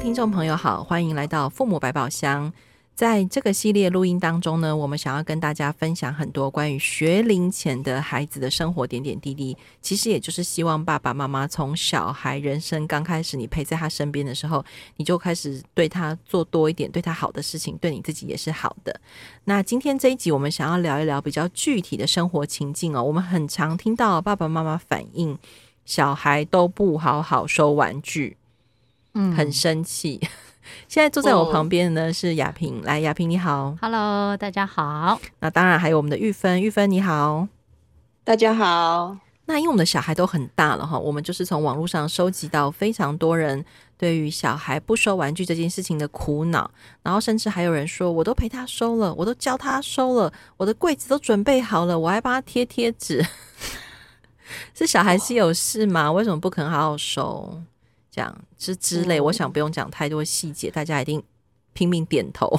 听众朋友好，欢迎来到父母百宝箱。在这个系列录音当中呢，我们想要跟大家分享很多关于学龄前的孩子的生活点点滴滴。其实也就是希望爸爸妈妈从小孩人生刚开始，你陪在他身边的时候，你就开始对他做多一点，对他好的事情，对你自己也是好的。那今天这一集，我们想要聊一聊比较具体的生活情境哦。我们很常听到爸爸妈妈反映，小孩都不好好收玩具，嗯，很生气。现在坐在我旁边的呢是雅萍，来，雅萍你好，Hello，大家好。那当然还有我们的玉芬，玉芬你好，大家好。那因为我们的小孩都很大了哈，我们就是从网络上收集到非常多人对于小孩不收玩具这件事情的苦恼，然后甚至还有人说，我都陪他收了，我都教他收了，我的柜子都准备好了，我还帮他贴贴纸。是小孩是有事吗？为什么不肯好好收？讲之之类，我想不用讲太多细节，大家一定拼命点头。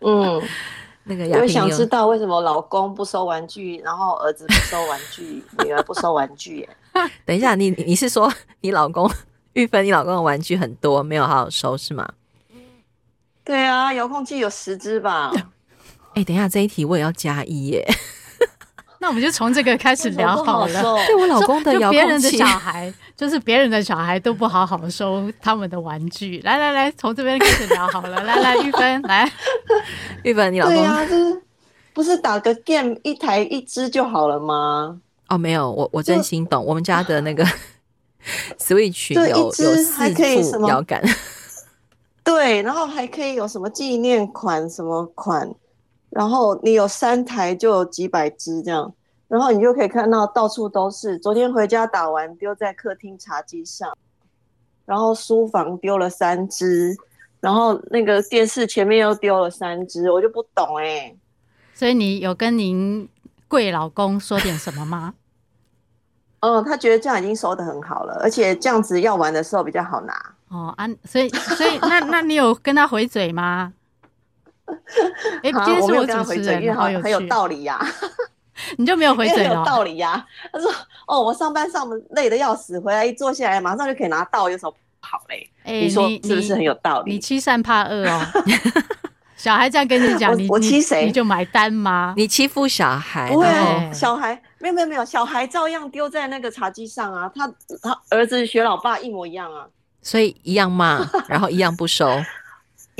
嗯，那个雅萍想知道为什么老公不收玩具，然后儿子不收玩具，女儿不收玩具？等一下，你你是说你老公玉芬，你老公的玩具很多，没有好好收是吗？对啊，遥控器有十只吧？哎、欸，等一下这一题我也要加一耶。那我们就从这个开始聊好了。对我老公的遥控器，别人的小孩，就是别人的小孩都不好好收他们的玩具。来来来，从这边开始聊好了。来来，玉芬来，玉芬，你老公对啊，就是不是打个 game 一台一支就好了吗？哦，没有，我我真心懂。我们家的那个 Switch 有有四副摇杆，对，然后还可以有什么纪念款什么款。然后你有三台就有几百只这样，然后你就可以看到到处都是。昨天回家打完丢在客厅茶几上，然后书房丢了三只，然后那个电视前面又丢了三只，我就不懂哎、欸。所以你有跟您贵老公说点什么吗？嗯，他觉得这样已经收的很好了，而且这样子要玩的时候比较好拿。哦啊，所以所以那那你有跟他回嘴吗？哎、欸，今天是我主持人，好有很有道理呀、啊！你就没有回嘴了？有道理呀、啊！他说：“哦，我上班上的累的要死，回来一坐下来，马上就可以拿到，有什么不好嘞？”哎、欸，你说是不是很有道理？你，你欺善怕恶哦！小孩这样跟你讲，你我欺谁？你就买单吗？你欺负小孩？不会、啊，小孩没有没有没有，小孩照样丢在那个茶几上啊！他他儿子学老爸一模一样啊！所以一样骂，然后一样不收。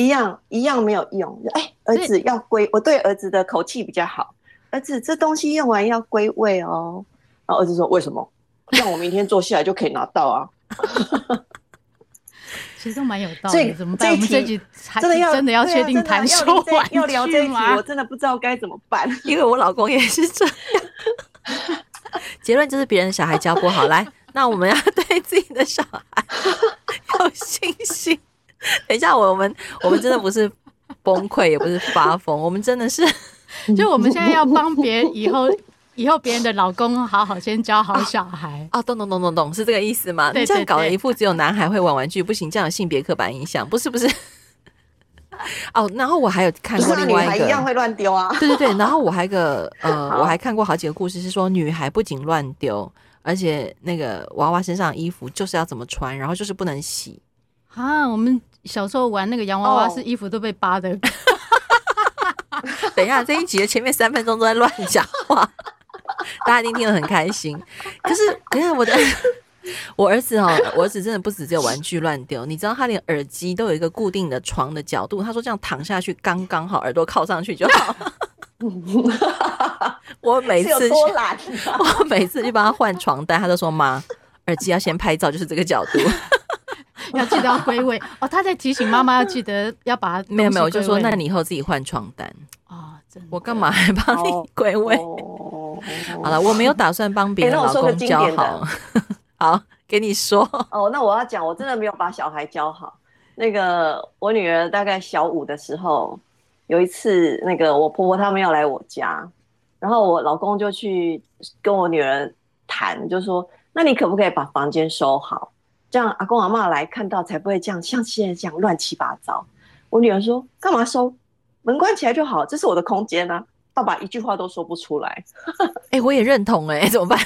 一样一样没有用，哎、欸，儿子要归，我对儿子的口气比较好。儿子，这东西用完要归位哦。然后儿子说：“为什么？让我明天坐下来就可以拿到啊。”其实都蛮有道理。怎么办？我们这集真的要真的要确定谈收玩具吗？要聊这一题，我真的不知道该怎么办，因为我老公也是这样。结论就是别人的小孩教不好。来，那我们要对自己的小孩有信心。等一下，我们我们真的不是崩溃，也不是发疯，我们真的是，就我们现在要帮别人以后以后别人的老公好好先教好小孩啊！懂懂懂懂懂，是这个意思吗？对对对，你这样搞了一副只有男孩会玩玩具，不行，这样有性别刻板印象，不是不是。哦，然后我还有看过另外一个，一样会乱丢啊！对对对，然后我还有个呃，我还看过好几个故事，是说女孩不仅乱丢，而且那个娃娃身上的衣服就是要怎么穿，然后就是不能洗啊！我们。小时候玩那个洋娃娃，是衣服都被扒的。Oh. 等一下，这一集的前面三分钟都在乱讲话，大家一定听得很开心。可是，等一下我的 我儿子哦，我儿子真的不止只有玩具乱丢，你知道他连耳机都有一个固定的床的角度，他说这样躺下去刚刚好，耳朵靠上去就好。我每次去，我每次去帮他换床单，他都说妈，耳机要先拍照，就是这个角度。要记得要归位哦，他在提醒妈妈要记得要把没有没有，我就说那你以后自己换床单哦，真的，我干嘛还帮你归位？哦、好了，我没有打算帮别人老公教好。欸、好，给你说哦，那我要讲，我真的没有把小孩教好。那个我女儿大概小五的时候，有一次那个我婆婆他们要来我家，然后我老公就去跟我女儿谈，就说那你可不可以把房间收好？这样阿公阿妈来看到才不会这样，像现在这样乱七八糟。我女儿说：“干嘛收？门关起来就好，这是我的空间啊！”爸爸一句话都说不出来。哎、欸，我也认同哎、欸，怎么办？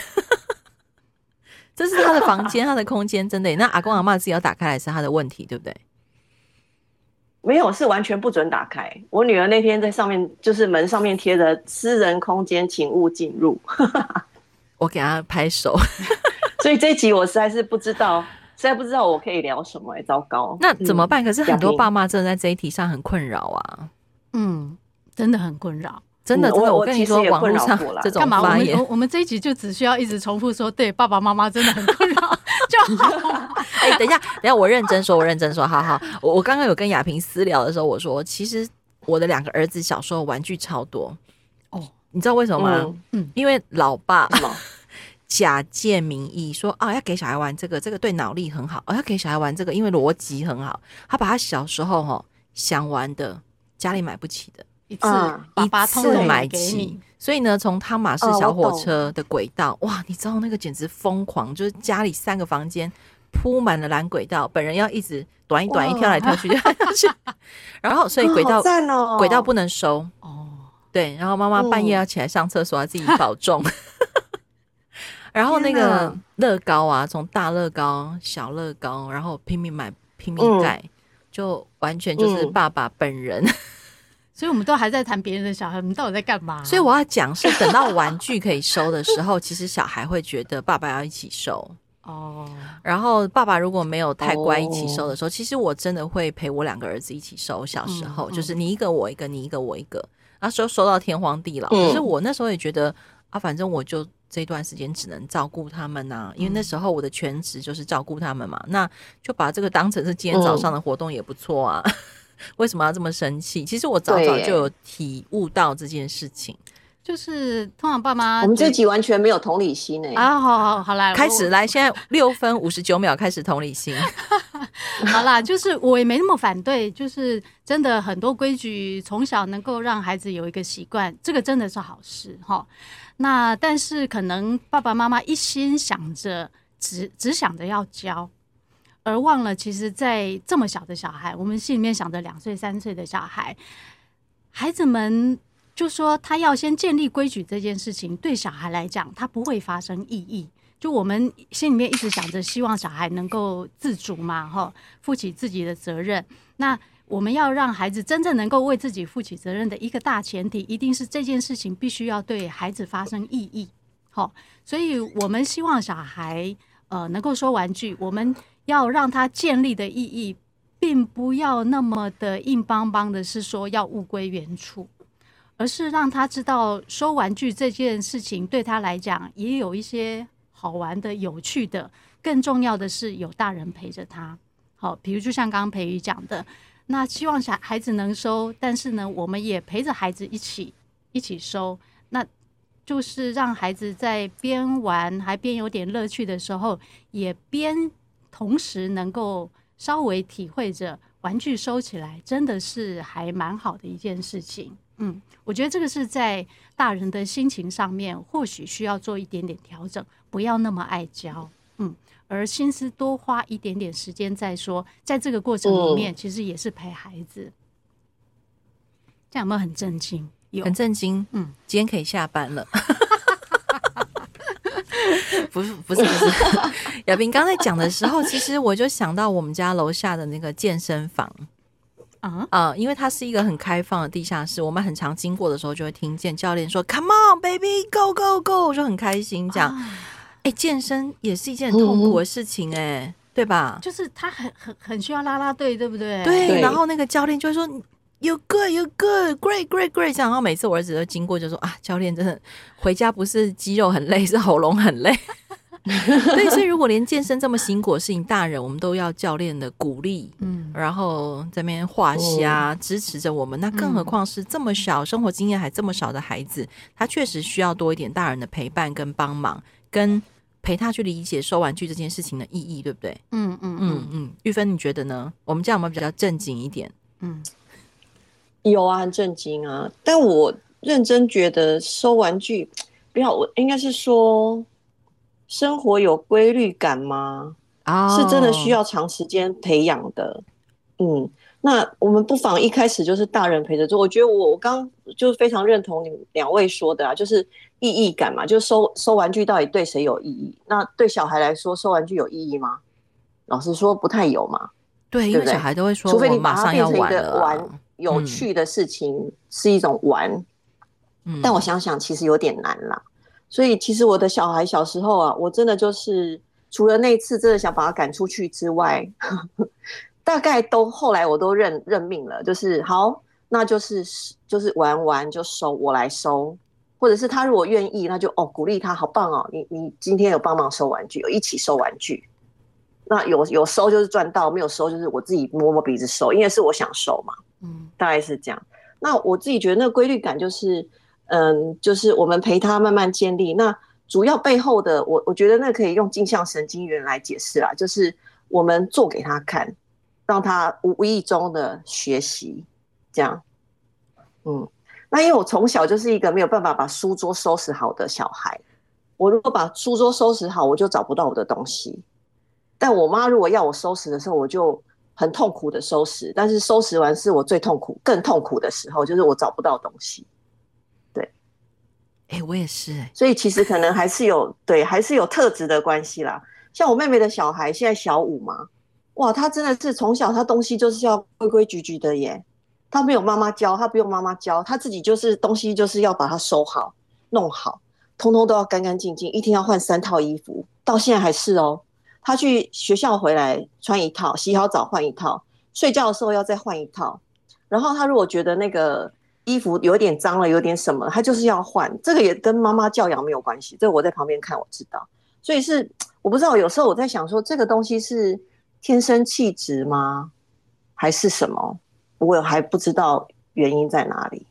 这是他的房间，他的空间，真的。那阿公阿妈自己要打开来是他的问题，对不对？没有，是完全不准打开。我女儿那天在上面，就是门上面贴着“私人空间，请勿进入”。我给她拍手。所以这一集我实在是不知道，实在不知道我可以聊什么、欸。哎，糟糕，那怎么办？可是很多爸妈真的在这一题上很困扰啊。嗯，真的很困扰。真的，真的，我跟你说，网络上这种干嘛？我们我们这一集就只需要一直重复说，对爸爸妈妈真的很困扰就好。哎、欸，等一下，等一下，我认真说，我认真说，好好。我我刚刚有跟雅萍私聊的时候，我说，其实我的两个儿子小时候玩具超多哦，你知道为什么吗？嗯，嗯因为老爸假借名义说，哦，要给小孩玩这个，这个对脑力很好，哦，要给小孩玩这个，因为逻辑很好。他把他小时候哈想玩的，家里买不起的。一次一次买起，所以呢，从汤马士小火车的轨道，哇，你知道那个简直疯狂，就是家里三个房间铺满了蓝轨道，本人要一直短一短一跳来跳去，然后所以轨道 轨道不能收哦，对，然后妈妈半夜要起来上厕所，要自己保重。然后那个乐高啊，从大乐高、小乐高，然后拼命买、拼命盖，就完全就是爸爸本人。所以，我们都还在谈别人的小孩，我们到底在干嘛？所以我要讲是，等到玩具可以收的时候，其实小孩会觉得爸爸要一起收哦。然后爸爸如果没有太乖，一起收的时候，其实我真的会陪我两个儿子一起收。小时候就是你一个我一个，你一个我一个，那时候收到天荒地老。可是我那时候也觉得啊，反正我就这段时间只能照顾他们呐，因为那时候我的全职就是照顾他们嘛，那就把这个当成是今天早上的活动也不错啊。为什么要这么生气？其实我早早就有体悟到这件事情，就是通常爸妈，我们这集完全没有同理心哎啊！好好好，来开始来，现在六分五十九秒开始同理心。好啦，就是我也没那么反对，就是真的很多规矩从小能够让孩子有一个习惯，这个真的是好事哈。那但是可能爸爸妈妈一心想着只只想着要教。而忘了，其实，在这么小的小孩，我们心里面想着两岁、三岁的小孩，孩子们就说他要先建立规矩这件事情，对小孩来讲，他不会发生意义。就我们心里面一直想着，希望小孩能够自主嘛，哈，负起自己的责任。那我们要让孩子真正能够为自己负起责任的一个大前提，一定是这件事情必须要对孩子发生意义。好，所以我们希望小孩呃能够收玩具，我们。要让他建立的意义，并不要那么的硬邦邦的，是说要物归原处，而是让他知道收玩具这件事情对他来讲也有一些好玩的、有趣的。更重要的是有大人陪着他。好，比如就像刚刚培宇讲的，那希望小孩子能收，但是呢，我们也陪着孩子一起一起收，那就是让孩子在边玩还边有点乐趣的时候，也边。同时能够稍微体会着玩具收起来真的是还蛮好的一件事情，嗯，我觉得这个是在大人的心情上面或许需要做一点点调整，不要那么爱教，嗯，而心思多花一点点时间再说，在这个过程里面其实也是陪孩子，这样有没有很震惊？有，很震惊，嗯，今天可以下班了。不是不是不是，亚萍刚才讲的时候，其实我就想到我们家楼下的那个健身房啊啊、呃，因为它是一个很开放的地下室，我们很常经过的时候就会听见教练说 “Come on, baby, go go go”，我就很开心这样。哎、欸，健身也是一件很痛苦的事情、欸，哎，对吧？就是他很很很需要拉拉队，对不对？对。然后那个教练就会说。You good, you good, great, great, great！这样，然后每次我儿子都经过就说啊，教练真的回家不是肌肉很累，是喉咙很累。对，所以如果连健身这么辛苦的事情，大人我们都要教练的鼓励，嗯，然后在那边画虾、哦、支持着我们，那更何况是这么小、生活经验还这么少的孩子，他确实需要多一点大人的陪伴跟帮忙，跟陪他去理解收玩具这件事情的意义，对不对？嗯嗯嗯嗯，玉芬你觉得呢？我们这样有没有比较正经一点？嗯。有啊，很正经啊！但我认真觉得收玩具，不要，我应该是说生活有规律感吗？Oh. 是真的需要长时间培养的。嗯，那我们不妨一开始就是大人陪着做。我觉得我我刚就非常认同你们两位说的啊，就是意义感嘛，就收收玩具到底对谁有意义？那对小孩来说，收玩具有意义吗？老实说，不太有嘛。对，因为小孩都会说，除非你马上变成一个玩有趣的事情，是一种玩。嗯，但我想想，其实有点难啦。所以，其实我的小孩小时候啊，我真的就是除了那一次真的想把他赶出去之外，大概都后来我都认认命了，就是好，那就是就是玩玩就收，我来收。或者是他如果愿意，那就哦鼓励他，好棒哦！你你今天有帮忙收玩具，有一起收玩具，那有有收就是赚到，没有收就是我自己摸摸鼻子收，因为是我想收嘛，嗯，大概是这样。那我自己觉得那个规律感就是，嗯，就是我们陪他慢慢建立。那主要背后的，我我觉得那可以用镜像神经元来解释啦，就是我们做给他看，让他无意中的学习，这样，嗯。那因为我从小就是一个没有办法把书桌收拾好的小孩，我如果把书桌收拾好，我就找不到我的东西。但我妈如果要我收拾的时候，我就很痛苦的收拾。但是收拾完是我最痛苦、更痛苦的时候，就是我找不到东西。对，哎、欸，我也是哎、欸，所以其实可能还是有对，还是有特质的关系啦。像我妹妹的小孩现在小五嘛，哇，她真的是从小她东西就是要规规矩矩的耶。他没有妈妈教，他不用妈妈教，他自己就是东西就是要把它收好、弄好，通通都要干干净净。一天要换三套衣服，到现在还是哦。他去学校回来穿一套，洗好澡换一套，睡觉的时候要再换一套。然后他如果觉得那个衣服有点脏了，有点什么，他就是要换。这个也跟妈妈教养没有关系，这我在旁边看我知道。所以是我不知道，有时候我在想说，这个东西是天生气质吗，还是什么？我还不知道原因在哪里。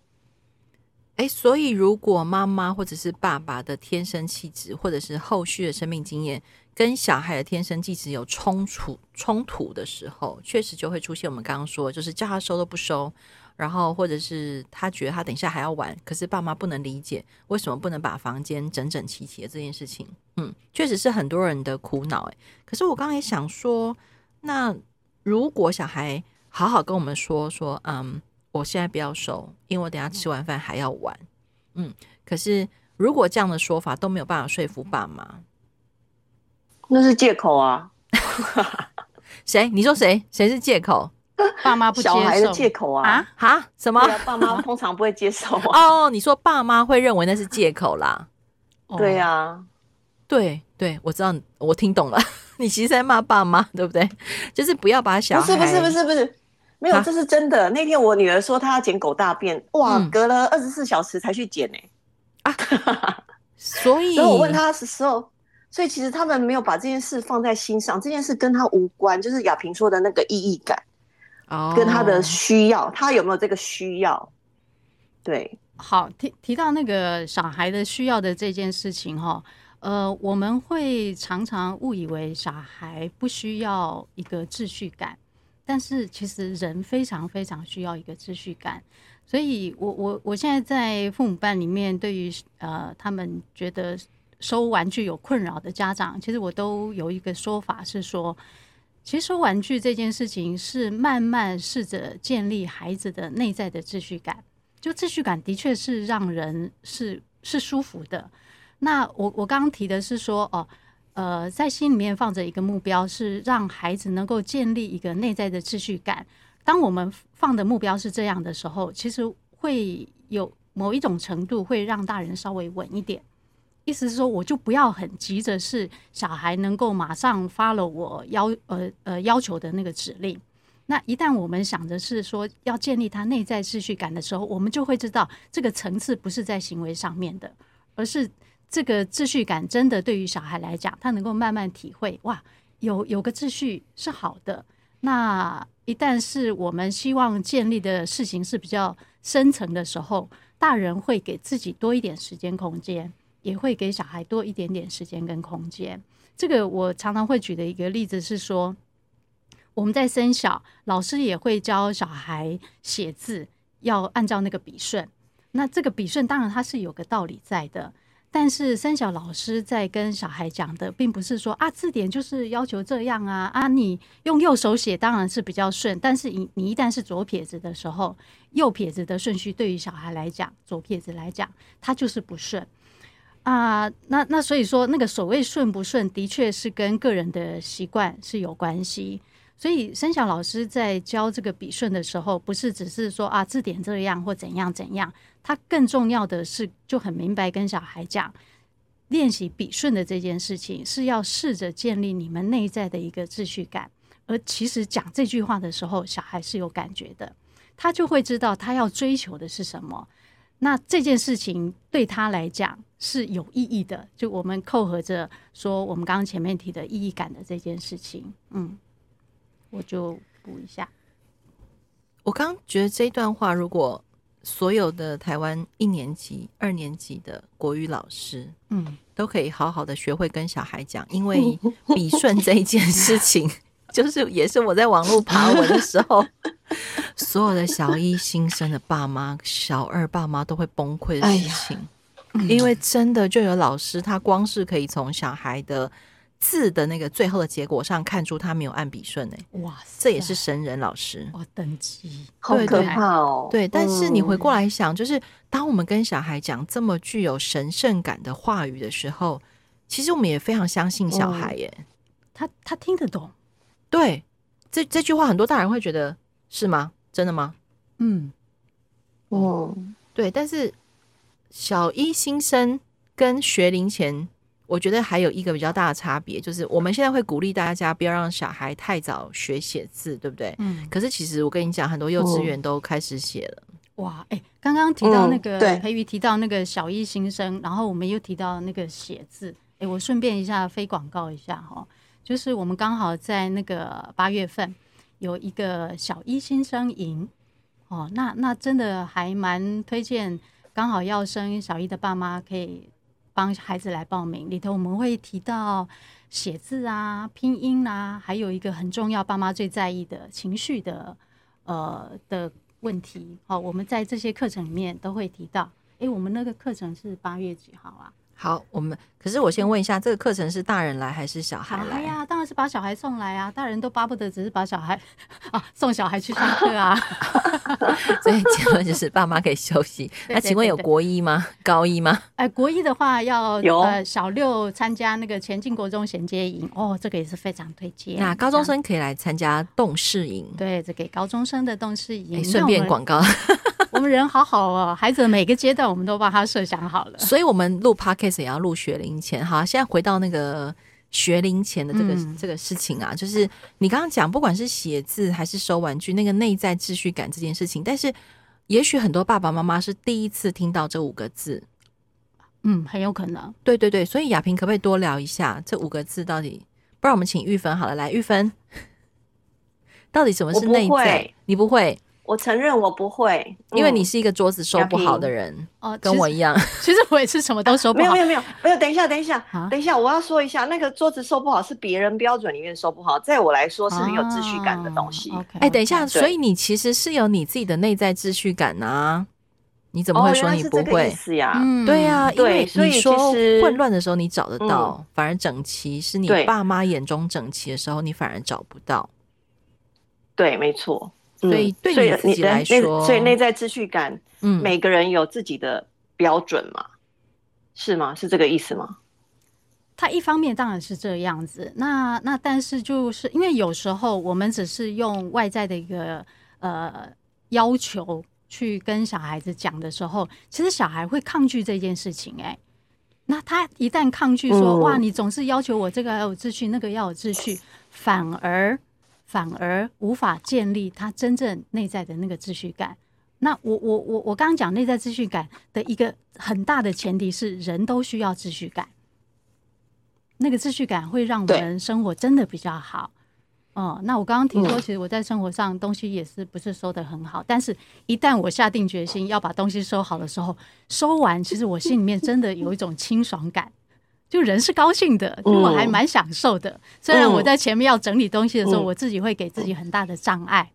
哎，所以如果妈妈或者是爸爸的天生气质，或者是后续的生命经验，跟小孩的天生气质有冲突冲突的时候，确实就会出现我们刚刚说，就是叫他收都不收，然后或者是他觉得他等一下还要玩，可是爸妈不能理解为什么不能把房间整整齐齐的这件事情。嗯，确实是很多人的苦恼。哎，可是我刚刚也想说，那如果小孩。好好跟我们说说，嗯，我现在不要收，因为我等下吃完饭还要玩，嗯。可是如果这样的说法都没有办法说服爸妈，那是借口啊。谁？你说谁？谁是借口？爸妈不接受。小孩的借口啊？啊？哈？什么？爸妈通常不会接受啊。哦，你说爸妈会认为那是借口啦？对呀、啊，对对，我知道，我听懂了。你其实在骂爸妈，对不对？就是不要把小孩。不是不是不是不是。没有，这是真的。那天我女儿说她要捡狗大便，哇，嗯、隔了二十四小时才去捡呢、欸。啊，所以，所以我问她的时候，所以其实他们没有把这件事放在心上，这件事跟她无关，就是亚萍说的那个意义感，哦，跟她的需要，她有没有这个需要？对，好，提提到那个小孩的需要的这件事情哈，呃，我们会常常误以为小孩不需要一个秩序感。但是其实人非常非常需要一个秩序感，所以我我我现在在父母班里面，对于呃他们觉得收玩具有困扰的家长，其实我都有一个说法是说，其实收玩具这件事情是慢慢试着建立孩子的内在的秩序感，就秩序感的确是让人是是舒服的。那我我刚刚提的是说哦。呃在心里面放着一个目标，是让孩子能够建立一个内在的秩序感。当我们放的目标是这样的时候，其实会有某一种程度会让大人稍微稳一点。意思是说，我就不要很急着是小孩能够马上发了我要呃呃要求的那个指令。那一旦我们想着是说要建立他内在秩序感的时候，我们就会知道这个层次不是在行为上面的，而是。这个秩序感真的对于小孩来讲，他能够慢慢体会，哇，有有个秩序是好的。那一旦是我们希望建立的事情是比较深层的时候，大人会给自己多一点时间空间，也会给小孩多一点点时间跟空间。这个我常常会举的一个例子是说，我们在生小，老师也会教小孩写字，要按照那个笔顺。那这个笔顺当然它是有个道理在的。但是三小老师在跟小孩讲的，并不是说啊，字典就是要求这样啊啊，你用右手写当然是比较顺，但是你你一旦是左撇子的时候，右撇子的顺序对于小孩来讲，左撇子来讲，他就是不顺。啊，那那所以说，那个所谓顺不顺，的确是跟个人的习惯是有关系。所以，生祥老师在教这个笔顺的时候，不是只是说啊字典这样或怎样怎样，他更重要的是就很明白跟小孩讲，练习笔顺的这件事情是要试着建立你们内在的一个秩序感。而其实讲这句话的时候，小孩是有感觉的，他就会知道他要追求的是什么。那这件事情对他来讲是有意义的，就我们扣合着说，我们刚刚前面提的意义感的这件事情，嗯，我就补一下。我刚觉得这段话，如果所有的台湾一年级、二年级的国语老师，嗯，都可以好好的学会跟小孩讲，因为笔顺这一件事情。就是也是我在网络爬文的时候，所有的小一新生的爸妈、小二爸妈都会崩溃的事情，哎嗯、因为真的就有老师，他光是可以从小孩的字的那个最后的结果上看出他没有按笔顺哎，哇塞，这也是神人老师。哇，等级。好可怕哦。对，但是你回过来想，就是当我们跟小孩讲这么具有神圣感的话语的时候，其实我们也非常相信小孩耶，嗯、他他听得懂。对，这这句话很多大人会觉得是吗？真的吗？嗯，哦，对，但是小一新生跟学龄前，我觉得还有一个比较大的差别，就是我们现在会鼓励大家不要让小孩太早学写字，对不对？嗯。可是其实我跟你讲，很多幼稚园都开始写了。哇，哎，刚刚提到那个培瑜提到那个小一新生，然后我们又提到那个写字，哎，我顺便一下非广告一下哈。就是我们刚好在那个八月份有一个小一新生营哦，那那真的还蛮推荐，刚好要生小一的爸妈可以帮孩子来报名。里头我们会提到写字啊、拼音啊，还有一个很重要，爸妈最在意的情绪的呃的问题。好，我们在这些课程里面都会提到。哎，我们那个课程是八月几号啊？好，我们可是我先问一下，这个课程是大人来还是小孩来呀？当然是把小孩送来啊！大人都巴不得只是把小孩 啊送小孩去上课啊。所以结论就是爸妈可以休息。那请问有国一吗？高一吗？哎，国一的话要有呃小六参加那个前进国中衔接营哦，这个也是非常推荐。那高中生可以来参加动视营，对，这给高中生的动视营。顺便广告。我们人好好哦，孩子每个阶段我们都帮他设想好了，所以我们录 podcast 也要录学龄前。好，现在回到那个学龄前的这个、嗯、这个事情啊，就是你刚刚讲，不管是写字还是收玩具，那个内在秩序感这件事情，但是也许很多爸爸妈妈是第一次听到这五个字，嗯，很有可能，对对对，所以雅萍可不可以多聊一下这五个字到底？不然我们请玉芬好了，来玉芬，到底什么是内在？你不会？我承认我不会，因为你是一个桌子收不好的人哦，跟我一样。其实我也是什么都收不好。没有没有没有没有，等一下等一下等一下，我要说一下，那个桌子收不好是别人标准里面收不好，在我来说是很有秩序感的东西。哎，等一下，所以你其实是有你自己的内在秩序感啊？你怎么会说你不会？是呀，对呀，因为你说混乱的时候你找得到，反而整齐是你爸妈眼中整齐的时候，你反而找不到。对，没错。所以对你自己来说，所以内在秩序感，嗯，每个人有自己的标准嘛，是吗？是这个意思吗？他一方面当然是这样子，那那但是就是因为有时候我们只是用外在的一个呃要求去跟小孩子讲的时候，其实小孩会抗拒这件事情。哎，那他一旦抗拒说哇，你总是要求我这个要有秩序，那个要有秩序，反而。反而无法建立他真正内在的那个秩序感。那我我我我刚刚讲内在秩序感的一个很大的前提是，人都需要秩序感。那个秩序感会让我们生活真的比较好。哦、嗯，那我刚刚听说，其实我在生活上东西也是不是收的很好，嗯、但是一旦我下定决心要把东西收好的时候，收完，其实我心里面真的有一种清爽感。就人是高兴的，就我还蛮享受的。嗯、虽然我在前面要整理东西的时候，嗯、我自己会给自己很大的障碍。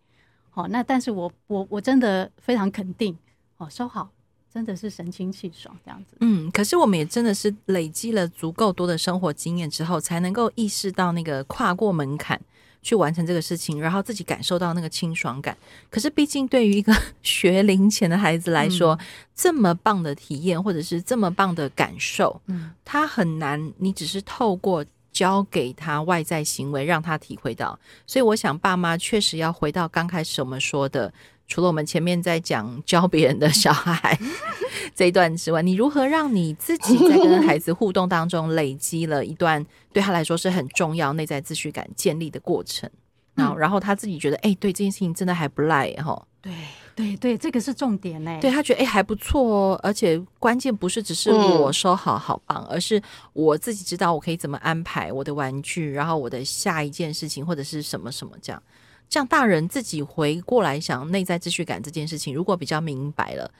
好、嗯，那但是我我我真的非常肯定，哦，收好真的是神清气爽这样子。嗯，可是我们也真的是累积了足够多的生活经验之后，才能够意识到那个跨过门槛，去完成这个事情，然后自己感受到那个清爽感。可是毕竟对于一个 学龄前的孩子来说，嗯、这么棒的体验或者是这么棒的感受，嗯，他很难，你只是透过教给他外在行为让他体会到。所以我想，爸妈确实要回到刚开始我们说的。除了我们前面在讲教别人的小孩 这一段之外，你如何让你自己在跟孩子互动当中累积了一段对他来说是很重要内在秩序感建立的过程？然后，然后他自己觉得，哎，对这件事情真的还不赖哈。对对对，这个是重点嘞。对他觉得，哎，还不错哦。而且关键不是只是我收好好棒，而是我自己知道我可以怎么安排我的玩具，然后我的下一件事情或者是什么什么这样。这样大人自己回过来想内在秩序感这件事情，如果比较明白了，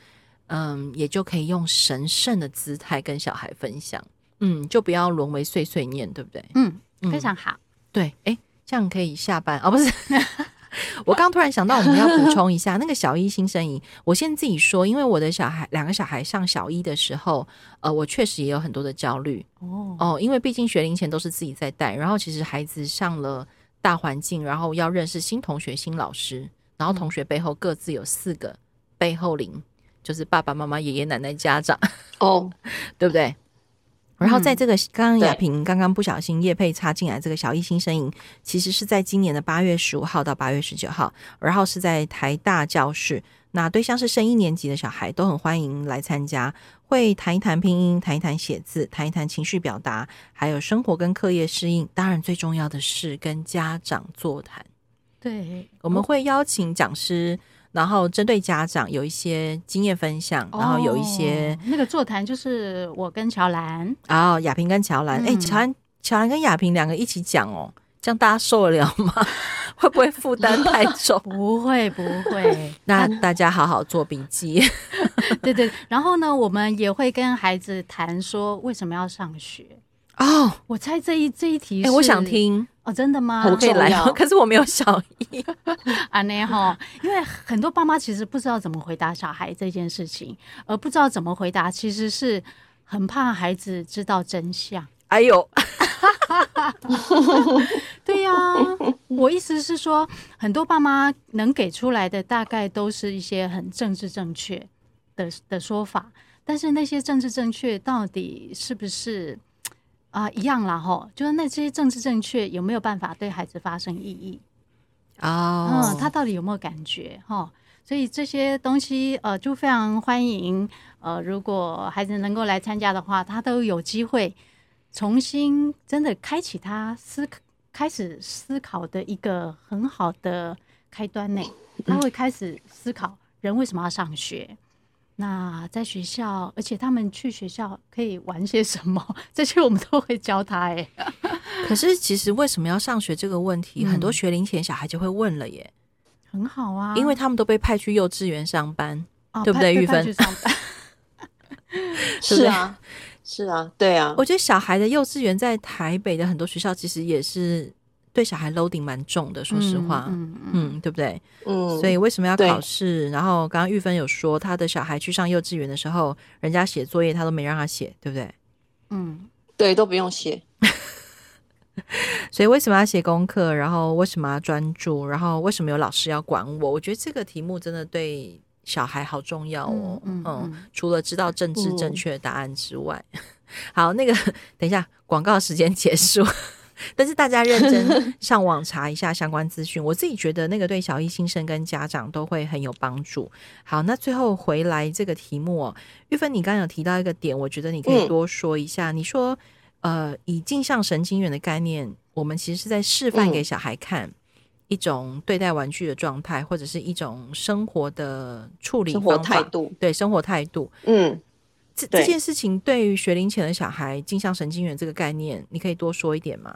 嗯，也就可以用神圣的姿态跟小孩分享，嗯，就不要沦为碎碎念，对不对？嗯，非常好。对，哎，这样可以下班哦？不是，我刚突然想到，我们要补充一下 那个小一新生营。我先自己说，因为我的小孩两个小孩上小一的时候，呃，我确实也有很多的焦虑哦哦，因为毕竟学龄前都是自己在带，然后其实孩子上了。大环境，然后要认识新同学、新老师，然后同学背后各自有四个背后灵，就是爸爸妈妈、爷爷奶奶、家长 哦，对不对？然后在这个刚刚雅萍刚刚不小心叶佩插进来，这个小艺新身影，其实是在今年的八月十五号到八月十九号，然后是在台大教室。那对象是升一年级的小孩，都很欢迎来参加。会谈一谈拼音，谈一谈写字，谈一谈情绪表达，还有生活跟课业适应。当然，最重要的是跟家长座谈。对，我们会邀请讲师，然后针对家长有一些经验分享，然后有一些、哦、那个座谈就是我跟乔兰，哦，雅萍跟乔兰，哎、嗯，乔兰，乔兰跟雅萍两个一起讲哦。这样大家受得了吗？会不会负担太重？不会，不会。那大家好好做笔记。对对。然后呢，我们也会跟孩子谈说为什么要上学哦。我猜这一这一题，哎，我想听哦，真的吗？我可以来，可是我没有小一。啊，那哈，因为很多爸妈其实不知道怎么回答小孩这件事情，而不知道怎么回答，其实是很怕孩子知道真相。哎呦。我意思是说，很多爸妈能给出来的大概都是一些很政治正确的的说法，但是那些政治正确到底是不是啊、呃、一样啦？吼，就是那些政治正确有没有办法对孩子发生意义啊？嗯，他到底有没有感觉？哈，所以这些东西呃，就非常欢迎呃，如果孩子能够来参加的话，他都有机会。重新真的开启他思考，开始思考的一个很好的开端呢。他会开始思考人为什么要上学。那在学校，而且他们去学校可以玩些什么，这些我们都会教他。哎，可是其实为什么要上学这个问题，很多学龄前小孩就会问了耶。很好啊，因为他们都被派去幼稚园上班，对不对？玉芬，是啊。是啊，对啊，我觉得小孩的幼稚园在台北的很多学校其实也是对小孩 loading 蛮重的，说实话，嗯，嗯，嗯，对不对？嗯，所以为什么要考试？然后刚刚玉芬有说，他的小孩去上幼稚园的时候，人家写作业他都没让他写，对不对？嗯，对，都不用写。所以为什么要写功课？然后为什么要专注？然后为什么有老师要管我？我觉得这个题目真的对。小孩好重要哦，嗯，嗯，嗯，除了知道政治正确答案之外，嗯、好，那个等一下广告时间结束，但是大家认真 上网查一下相关资讯，我自己觉得那个对小一新生跟家长都会很有帮助。好，那最后回来这个题目哦，玉芬，你刚刚有提到一个点，我觉得你可以多说一下。嗯、你说，呃，以镜像神经元的概念，我们其实是在示范给小孩看。嗯一种对待玩具的状态，或者是一种生活的处理方法，生活态度，对生活态度。嗯，这这件事情对于学龄前的小孩，镜像神经元这个概念，你可以多说一点吗？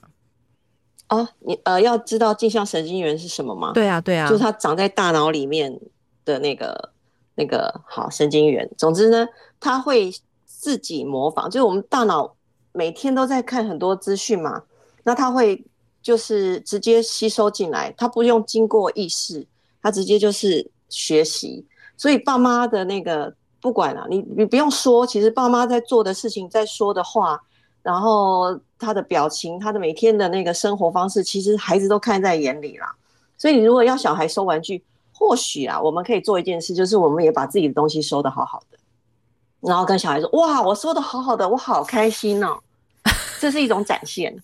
哦，你呃，要知道镜像神经元是什么吗？对啊，对啊，就是它长在大脑里面的那个那个好神经元。总之呢，它会自己模仿，就是我们大脑每天都在看很多资讯嘛，那它会。就是直接吸收进来，他不用经过意识，他直接就是学习。所以爸妈的那个不管啊，你你不用说，其实爸妈在做的事情，在说的话，然后他的表情，他的每天的那个生活方式，其实孩子都看在眼里啦。所以你如果要小孩收玩具，或许啊，我们可以做一件事，就是我们也把自己的东西收得好好的，然后跟小孩说：“哇，我收得好好的，我好开心哦。”这是一种展现。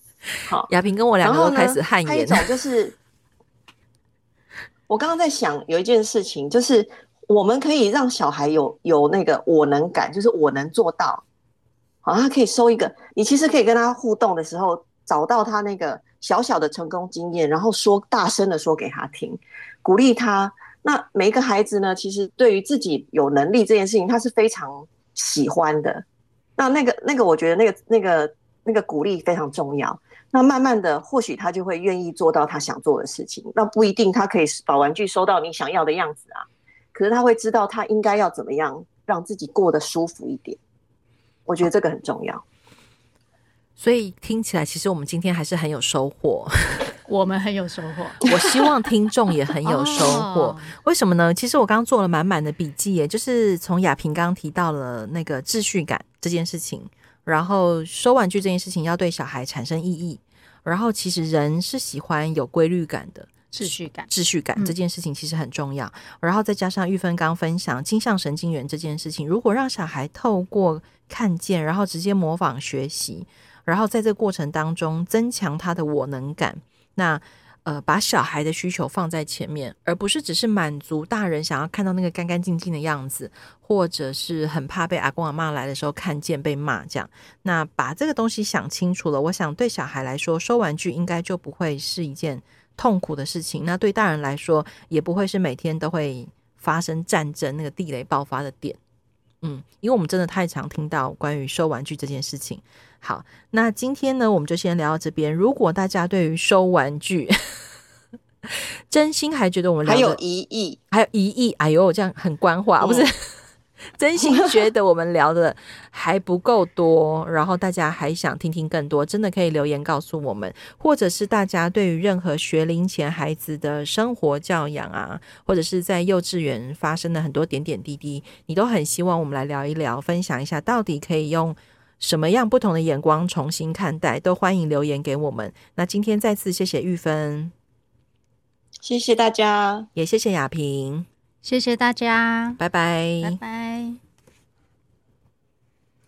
好，雅萍跟我两个都开始汗颜。还有一种就是，我刚刚在想有一件事情，就是我们可以让小孩有有那个我能感，就是我能做到。好，他可以收一个。你其实可以跟他互动的时候，找到他那个小小的成功经验，然后说大声的说给他听，鼓励他。那每一个孩子呢，其实对于自己有能力这件事情，他是非常喜欢的。那那个那个，我觉得那个那个那个鼓励非常重要。那慢慢的，或许他就会愿意做到他想做的事情。那不一定他可以把玩具收到你想要的样子啊，可是他会知道他应该要怎么样让自己过得舒服一点。我觉得这个很重要。所以听起来，其实我们今天还是很有收获。我们很有收获，我希望听众也很有收获。哦、为什么呢？其实我刚刚做了满满的笔记，耶，就是从亚萍刚刚提到了那个秩序感这件事情。然后收玩具这件事情要对小孩产生意义，然后其实人是喜欢有规律感的，秩序感，秩序感这件事情其实很重要。嗯、然后再加上玉芬刚分享镜像神经元这件事情，如果让小孩透过看见，然后直接模仿学习，然后在这个过程当中增强他的我能感，那。呃，把小孩的需求放在前面，而不是只是满足大人想要看到那个干干净净的样子，或者是很怕被阿公阿嬷来的时候看见被骂这样。那把这个东西想清楚了，我想对小孩来说，收玩具应该就不会是一件痛苦的事情。那对大人来说，也不会是每天都会发生战争那个地雷爆发的点。嗯，因为我们真的太常听到关于收玩具这件事情。好，那今天呢，我们就先聊到这边。如果大家对于收玩具，真心还觉得我们聊还有疑义，还有疑义，哎呦，这样很官话，嗯、不是？真心觉得我们聊的还不够多，然后大家还想听听更多，真的可以留言告诉我们，或者是大家对于任何学龄前孩子的生活教养啊，或者是在幼稚园发生的很多点点滴滴，你都很希望我们来聊一聊，分享一下，到底可以用什么样不同的眼光重新看待，都欢迎留言给我们。那今天再次谢谢玉芬，谢谢大家，也谢谢雅萍。谢谢大家，拜拜，拜拜。